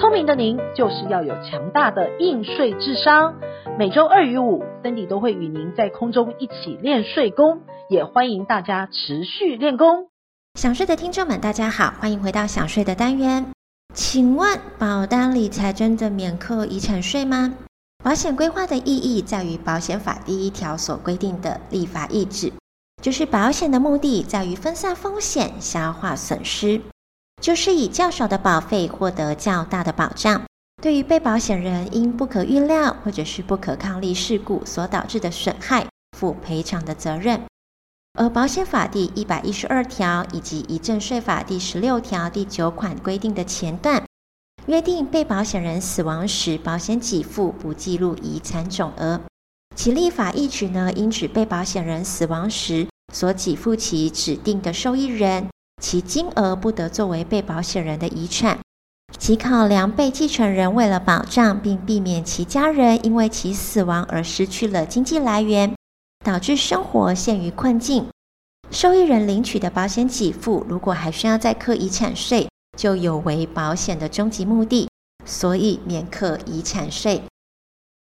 聪明的您，就是要有强大的应税智商。每周二与五，Cindy 都会与您在空中一起练税功，也欢迎大家持续练功。想睡的听众们，大家好，欢迎回到想睡的单元。请问，保单理财真的免课遗产税吗？保险规划的意义在于保险法第一条所规定的立法意志。就是保险的目的在于分散风险、消化损失，就是以较少的保费获得较大的保障。对于被保险人因不可预料或者是不可抗力事故所导致的损害，负赔偿的责任。而保险法第一百一十二条以及遗赠税法第十六条第九款规定的前段，约定被保险人死亡时，保险给付不计入遗产总额。其立法意旨呢，应指被保险人死亡时所给付其指定的受益人，其金额不得作为被保险人的遗产。其考量被继承人为了保障并避免其家人因为其死亡而失去了经济来源，导致生活陷于困境，受益人领取的保险给付如果还需要再课遗产税，就有违保险的终极目的，所以免课遗产税。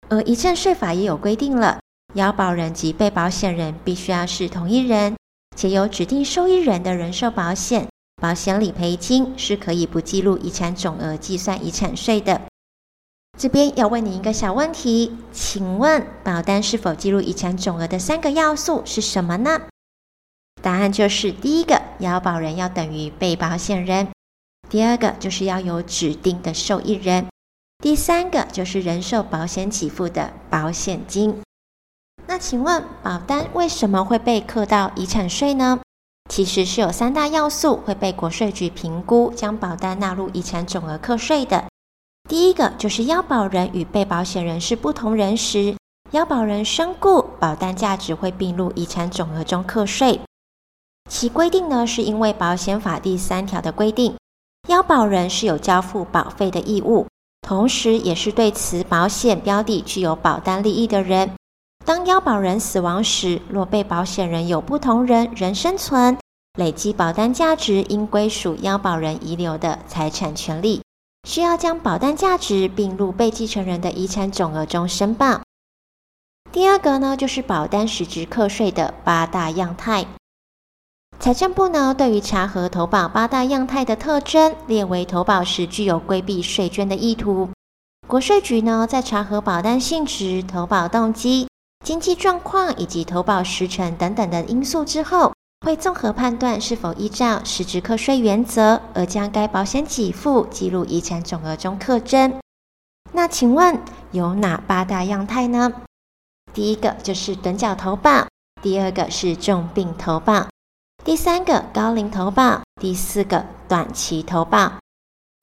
而遗赠税法也有规定了，要保人及被保险人必须要是同一人，且有指定受益人的人寿保险，保险理赔金是可以不计入遗产总额计算遗产税的。这边要问你一个小问题，请问保单是否计入遗产总额的三个要素是什么呢？答案就是第一个，要保人要等于被保险人；第二个就是要有指定的受益人。第三个就是人寿保险给付的保险金。那请问保单为什么会被课到遗产税呢？其实是有三大要素会被国税局评估，将保单纳入遗产总额课税的。第一个就是要保人与被保险人是不同人时，要保人身故，保单价值会并入遗产总额中课税。其规定呢，是因为保险法第三条的规定，要保人是有交付保费的义务。同时，也是对此保险标的具有保单利益的人。当腰保人死亡时，若被保险人有不同人仍生存，累计保单价值应归属腰保人遗留的财产权利，需要将保单价值并入被继承人的遗产总额中申报。第二个呢，就是保单实质课税的八大样态。财政部呢，对于查核投保八大样态的特征，列为投保时具有规避税捐的意图。国税局呢，在查核保单性质、投保动机、经济状况以及投保时程等等的因素之后，会综合判断是否依照实质课税原则，而将该保险给付记录遗产总额中课征。那请问有哪八大样态呢？第一个就是趸缴投保，第二个是重病投保。第三个高龄投保，第四个短期投保，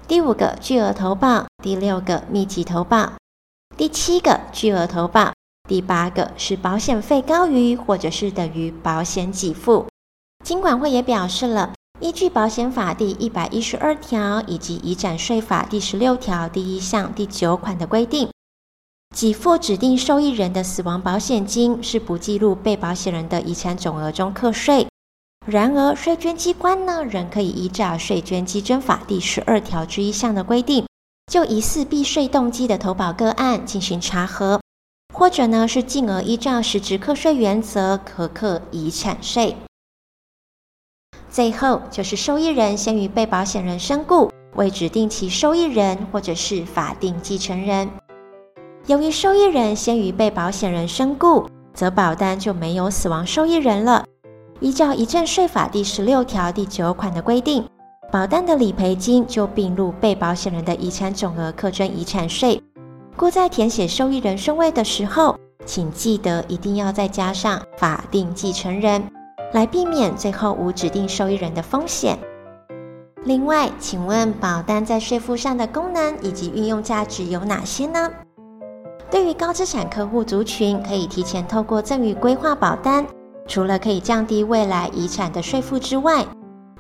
第五个巨额投保，第六个密集投保，第七个巨额投保，第八个是保险费高于或者是等于保险给付。金管会也表示了，依据保险法第一百一十二条以及遗产税法第十六条第一项第九款的规定，给付指定受益人的死亡保险金是不计入被保险人的遗产总额中课税。然而，税捐机关呢，仍可以依照税捐稽征法第十二条之一项的规定，就疑似避税动机的投保个案进行查核，或者呢是进而依照实质课税原则可课遗产税。最后就是受益人先于被保险人身故，未指定其受益人或者是法定继承人。由于受益人先于被保险人身故，则保单就没有死亡受益人了。依照遗赠税法第十六条第九款的规定，保单的理赔金就并入被保险人的遗产总额课征遗产税。故在填写受益人顺位的时候，请记得一定要再加上法定继承人，来避免最后无指定受益人的风险。另外，请问保单在税负上的功能以及运用价值有哪些呢？对于高资产客户族群，可以提前透过赠与规划保单。除了可以降低未来遗产的税负之外，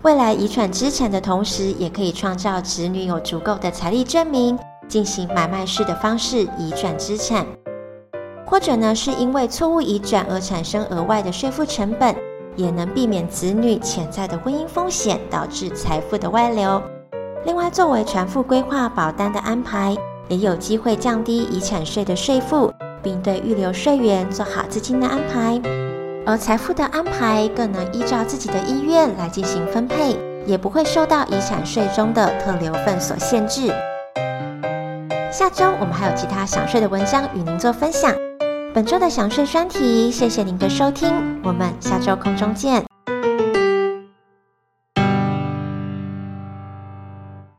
未来遗产资产的同时，也可以创造子女有足够的财力证明，进行买卖式的方式移转资产，或者呢是因为错误移转而产生额外的税负成本，也能避免子女潜在的婚姻风险导致财富的外流。另外，作为传父规划保单的安排，也有机会降低遗产税的税负，并对预留税源做好资金的安排。而财富的安排更能依照自己的意愿来进行分配，也不会受到遗产税中的特留份所限制。下周我们还有其他想睡的文章与您做分享。本周的想睡专题，谢谢您的收听，我们下周空中见。